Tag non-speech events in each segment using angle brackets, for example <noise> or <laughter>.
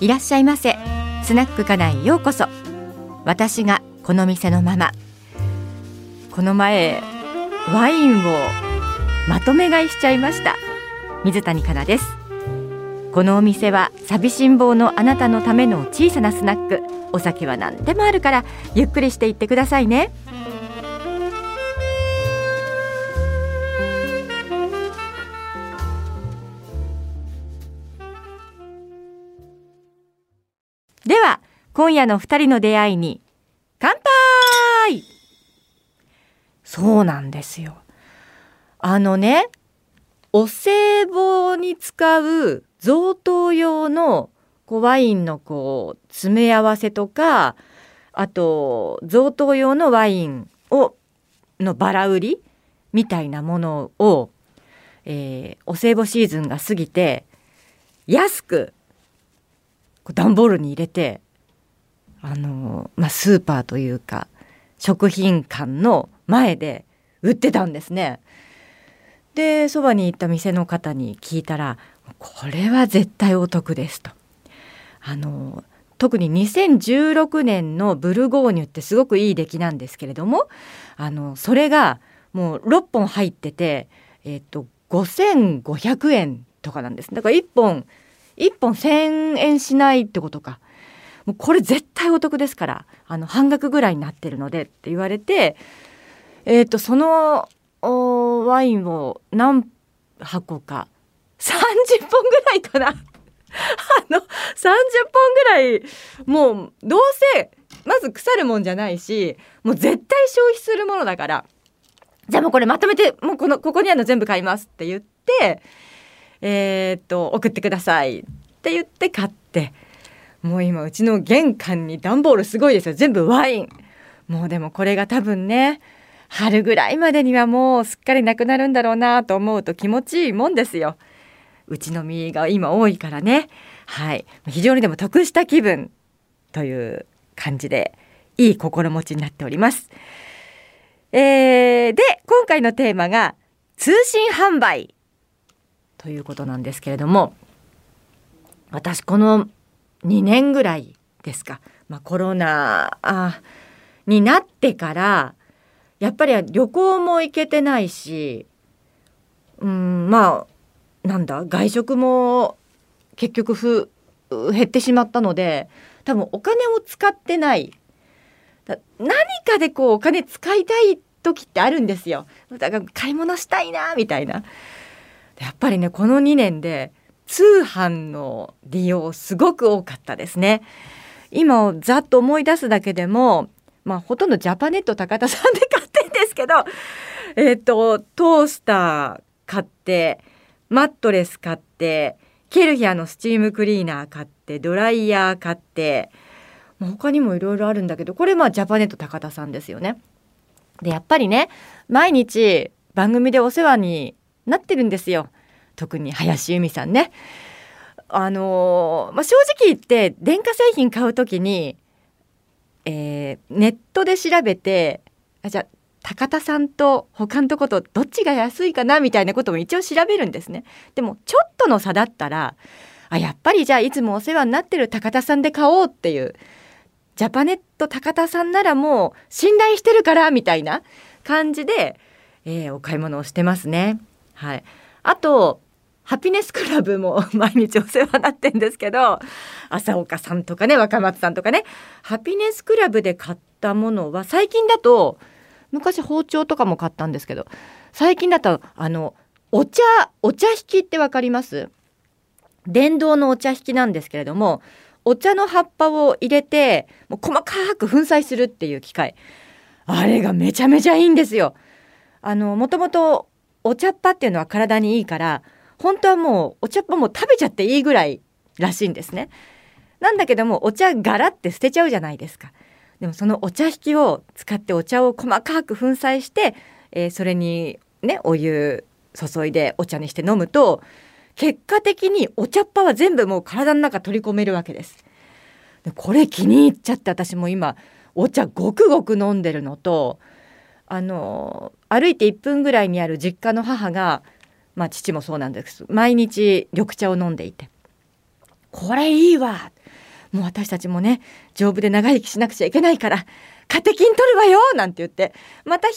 いらっしゃいませ。スナック家内ようこそ。私がこの店のママ。この前ワインをまとめ買いしちゃいました。水谷香奈です。このお店は寂しん坊のあなたのための小さなスナック。お酒は何でもあるからゆっくりしていってくださいね。では今夜の二人の出会いに乾杯。そうなんですよ。あのねお歳暮に使う贈答用のこうワインのこう詰め合わせとかあと贈答用のワインをのバラ売りみたいなものを、えー、お歳暮シーズンが過ぎて安く段ボールに入れてあの、まあ、スーパーというか食品館の前で売ってたんですね。でそばに行った店の方に聞いたらこれは絶対お得ですと。あの特に2016年のブルゴーニュってすごくいい出来なんですけれどもあのそれがもう6本入ってて、えっと5500円とかなんですだから1本1本1,000円しないってことか。もうこれ絶対お得ですからあの半額ぐらいになってるのでって言われて、えっとそのワインを何箱か30本ぐらいかな。あの30本ぐらいもうどうせまず腐るもんじゃないしもう絶対消費するものだからじゃあもうこれまとめてもうこのここにあるの全部買いますって言ってえー、っと送ってくださいって言って買ってもう今うちの玄関に段ボールすごいですよ全部ワインもうでもこれが多分ね春ぐらいまでにはもうすっかりなくなるんだろうなと思うと気持ちいいもんですよ。うちの実が今多いからね。はい。非常にでも得した気分という感じでいい心持ちになっております。えー、で、今回のテーマが通信販売ということなんですけれども、私この2年ぐらいですか、まあ、コロナになってからやっぱり旅行も行けてないしうんまあなんだ外食も結局ふ減ってしまったので多分お金を使ってない。何かでこうお金使いたい時ってあるんですよ。だから買い物したいなみたいな。やっぱりねこの2年で通販の利用すごく多かったですね今ざっと思い出すだけでもまあほとんどジャパネット高田さんで買ってんですけどえっ、ー、とトースター買ってマットレス買ってケルヒャのスチームクリーナー買ってドライヤー買って他にもいろいろあるんだけどこれまあジャパネット高田さんですよね。でやっぱりね毎日番組でお世話になってるんですよ特に林由美さんね。あのー、まあ、正直言って電化製品買う時にえー、ネットで調べてあじゃあ高田さんと他のとことどっちが安いかなみたいなことも一応調べるんですね。でもちょっとの差だったらあやっぱりじゃあいつもお世話になってる高田さんで買おうっていうジャパネット高田さんならもう信頼してるからみたいな感じで、えー、お買い物をしてますね。はい、あとハピネスクラブも <laughs> 毎日お世話になってんですけど朝岡さんとかね若松さんとかねハピネスクラブで買ったものは最近だと昔包丁とかも買ったんですけど最近だとあのお茶お茶引きって分かります？電動のお茶引きなんですけれどもお茶の葉っぱを入れてもう細かく粉砕するっていう機械。あれがめちゃめちゃいいんですよ。あのもともとお茶っ葉っていうのは体にいいから本当はもうお茶っ葉も食べちゃっていいぐらいらしいんですね。なんだけどもお茶柄って捨てちゃうじゃないですか。でもそのお茶引きを使ってお茶を細かく粉砕して、えー、それにねお湯注いでお茶にして飲むと結果的にお茶っ葉は全部もう体の中取り込めるわけです。でこれ気に入っちゃって私も今お茶ごくごく飲んでるのとあの歩いて1分ぐらいにある実家の母がまあ父もそうなんです。毎日緑茶を飲んでいて。これいいわ。もう私たちもね丈夫で長生きしなくちゃいけないからカテキン取るわよ。なんて言って。また引い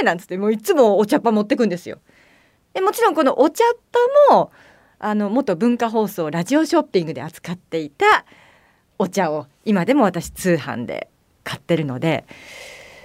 てなんつってもういつもお茶っ葉持ってくんですよ。でもちろんこのお茶っ葉もあの元文化放送ラジオショッピングで扱っていたお茶を今でも私通販で買ってるので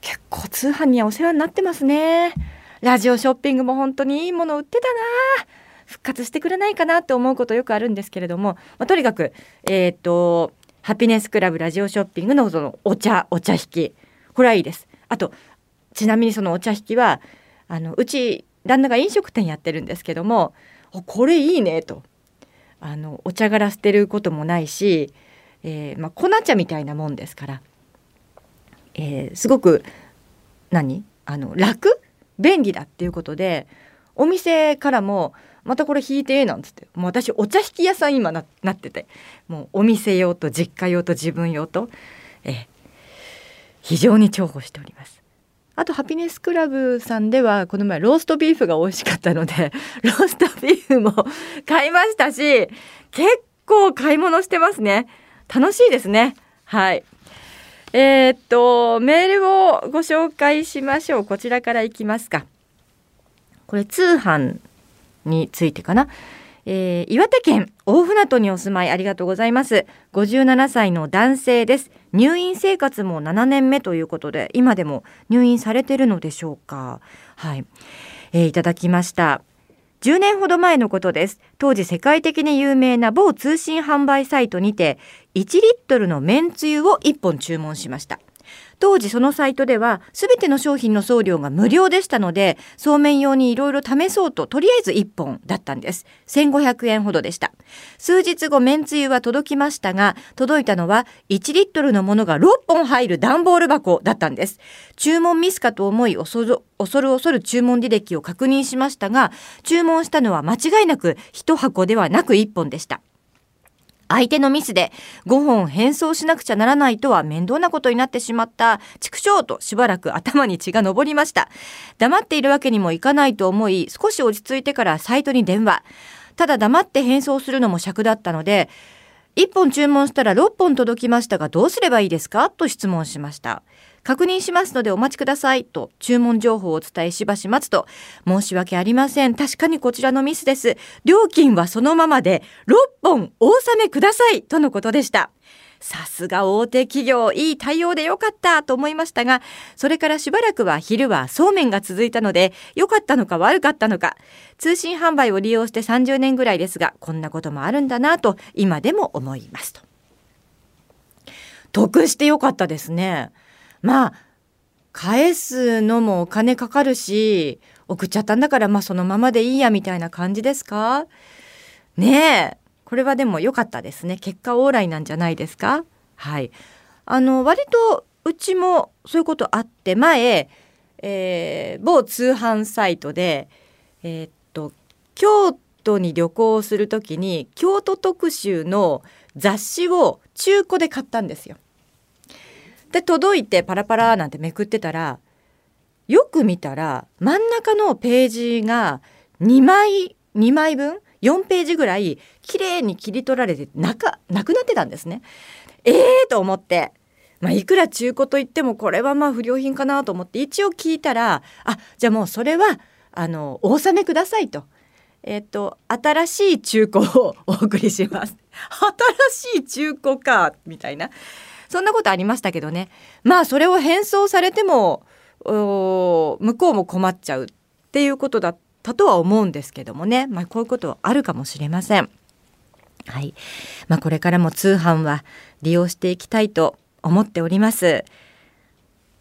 結構通販にはお世話になってますね。ラジオショッピングも本当にいいもの売ってたな。復活してくれないかなって思うことよくあるんですけれども、まあ、とにかくえっ、とハピネスクラブラジオショッピングのそのお茶お茶引き。これはいいです。あとちなみにそのお茶引きはあのうち旦那が飲食店やってるんですけどもこれいいねと。あのお茶殻捨てることもないし、えーまあ、粉茶みたいなもんですから、えー、すごく何？あの楽？便利だっていうことでお店からもまたこれ引いてえなんつってもう私お茶引き屋さん今ななっててもうお店用と実家用と自分用と、え非常に重宝しております。あとハピネスクラブさんではこの前ローストビーフが美味しかったので <laughs> ローストビーフも <laughs> 買いましたし結構買い物してますね。楽しいですね。はい。えー、っとメールをご紹介しましょう。こちらからいきますか。これ通販についてかな。えー、岩手県大船渡にお住まいありがとうございます。57歳の男性です。入院生活も7年目ということで今でも入院されてるのでしょうか。はい、えー、いただきました。10年ほど前のことです。当時世界的に有名な某通信販売サイトにて1リットルのめんつゆを1本注文しました。当時そのサイトでは全ての商品の送料が無料でしたのでそうめん用にいろいろ試そうととりあえず1本だったんです。1500円ほどでした。数日後めんつゆは届きましたが届いたのは1リットルのものが6本入る段ボール箱だったんです。注文ミスかと思い恐る恐る恐る注文履歴を確認しましたが注文したのは間違いなく1箱ではなく1本でした。相手のミスで5本変装しなくちゃならないとは面倒なことになってしまった畜生としばらく頭に血が上りました。黙っているわけにもいかないと思い少し落ち着いてからサイトに電話。ただ黙って変装するのも尺だったので1本注文したら6本届きましたがどうすればいいですか？と質問しました。確認しますのでお待ちくださいと注文情報をお伝えしばし待つと。申し訳ありません。確かにこちらのミスです。料金はそのままで6本お納めくださいとのことでした。さすが大手企業いい対応でよかったと思いましたがそれからしばらくは昼はそうめんが続いたので良かったのか悪かったのか。通信販売を利用して30年ぐらいですがこんなこともあるんだなと今でも思いますと。得してよかったですね。まあ返すのもお金かかるし送っちゃったんだからまあそのままでいいやみたいな感じですか？ねえ。これはでも良かったですね。結果オーライなんじゃないですか？はい。あの割とうちもそういうことあって前、えー、某通販サイトでえー、っと京都に旅行する時に京都特集の雑誌を中古で買ったんですよ。で届いてパラパラなんてめくってたらよく見たら真ん中のページが2枚2枚分4ページぐらい綺麗に切り取られてなくなってたんですね。えーと思って。まあ、いくら中古といってもこれはまあ不良品かなと思って一応聞いたらあじゃあもうそれはあのお納めくださいと。えっ、と新しい中古をお送りします。新しい中古かみたいな。そんなことありましたけどねまあそれを返送されても向こうも困っちゃうっていうことだったとは思うんですけどもね、まあ、こういうことあるかもしれません。はいまあ、これからも通販は利用していきたいと思っております。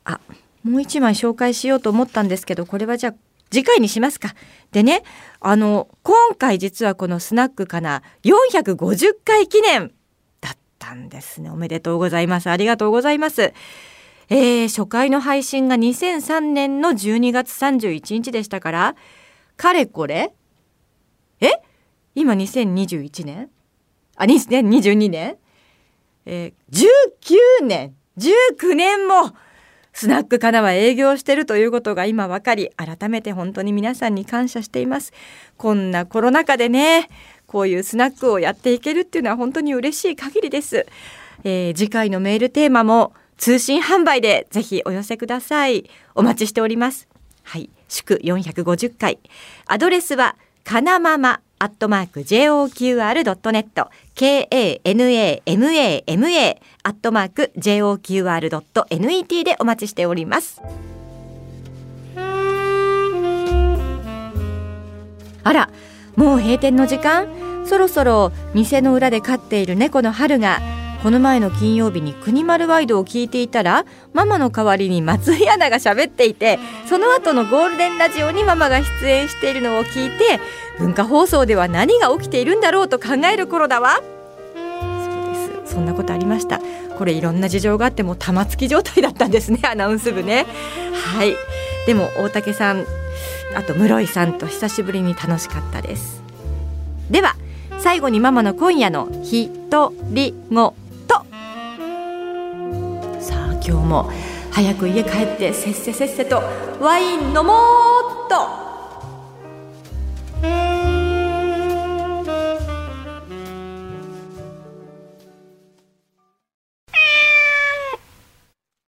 あもう一枚紹介しようと思ったんですけどこれはじゃあ次回にしますか。でねあの今回実はこのスナックかな450回記念ったんですね。おめでとうございます。ありがとうございます。えー、初回の配信が2003年の12月31日でしたから、かれこれ？え？今2021年あ、2022年えー、19年 !19 年もスナックかなは営業してるということが今分かり改めて本当に皆さんに感謝していますこんなコロナ禍でねこういうスナックをやっていけるっていうのは本当に嬉しい限りです、えー、次回のメールテーマも通信販売でぜひお寄せください。お待ちしております。はい。祝450回。アドレスはかなままアットマーク JOQR.net KANAMAMA アットマーク JOQR.net でお待ちしております。あら。もう閉店の時間？そろそろ店の裏で飼っている猫の春がこの前の金曜日に国丸ワイドを聞いていたらママの代わりに松井アナが喋っていてその後のゴールデンラジオにママが出演しているのを聞いて文化放送では何が起きているんだろうと考える頃だわ。そうです。そんなことありました。これいろんな事情があっても玉突き状態だったんですねアナウンス部ね。はい。でも大竹さんあと室井さんと久しぶりに楽しかったです。では最後にママの今夜のひとりごと。さあ今日も早く家帰ってせっせせっせとワイン飲もうっと。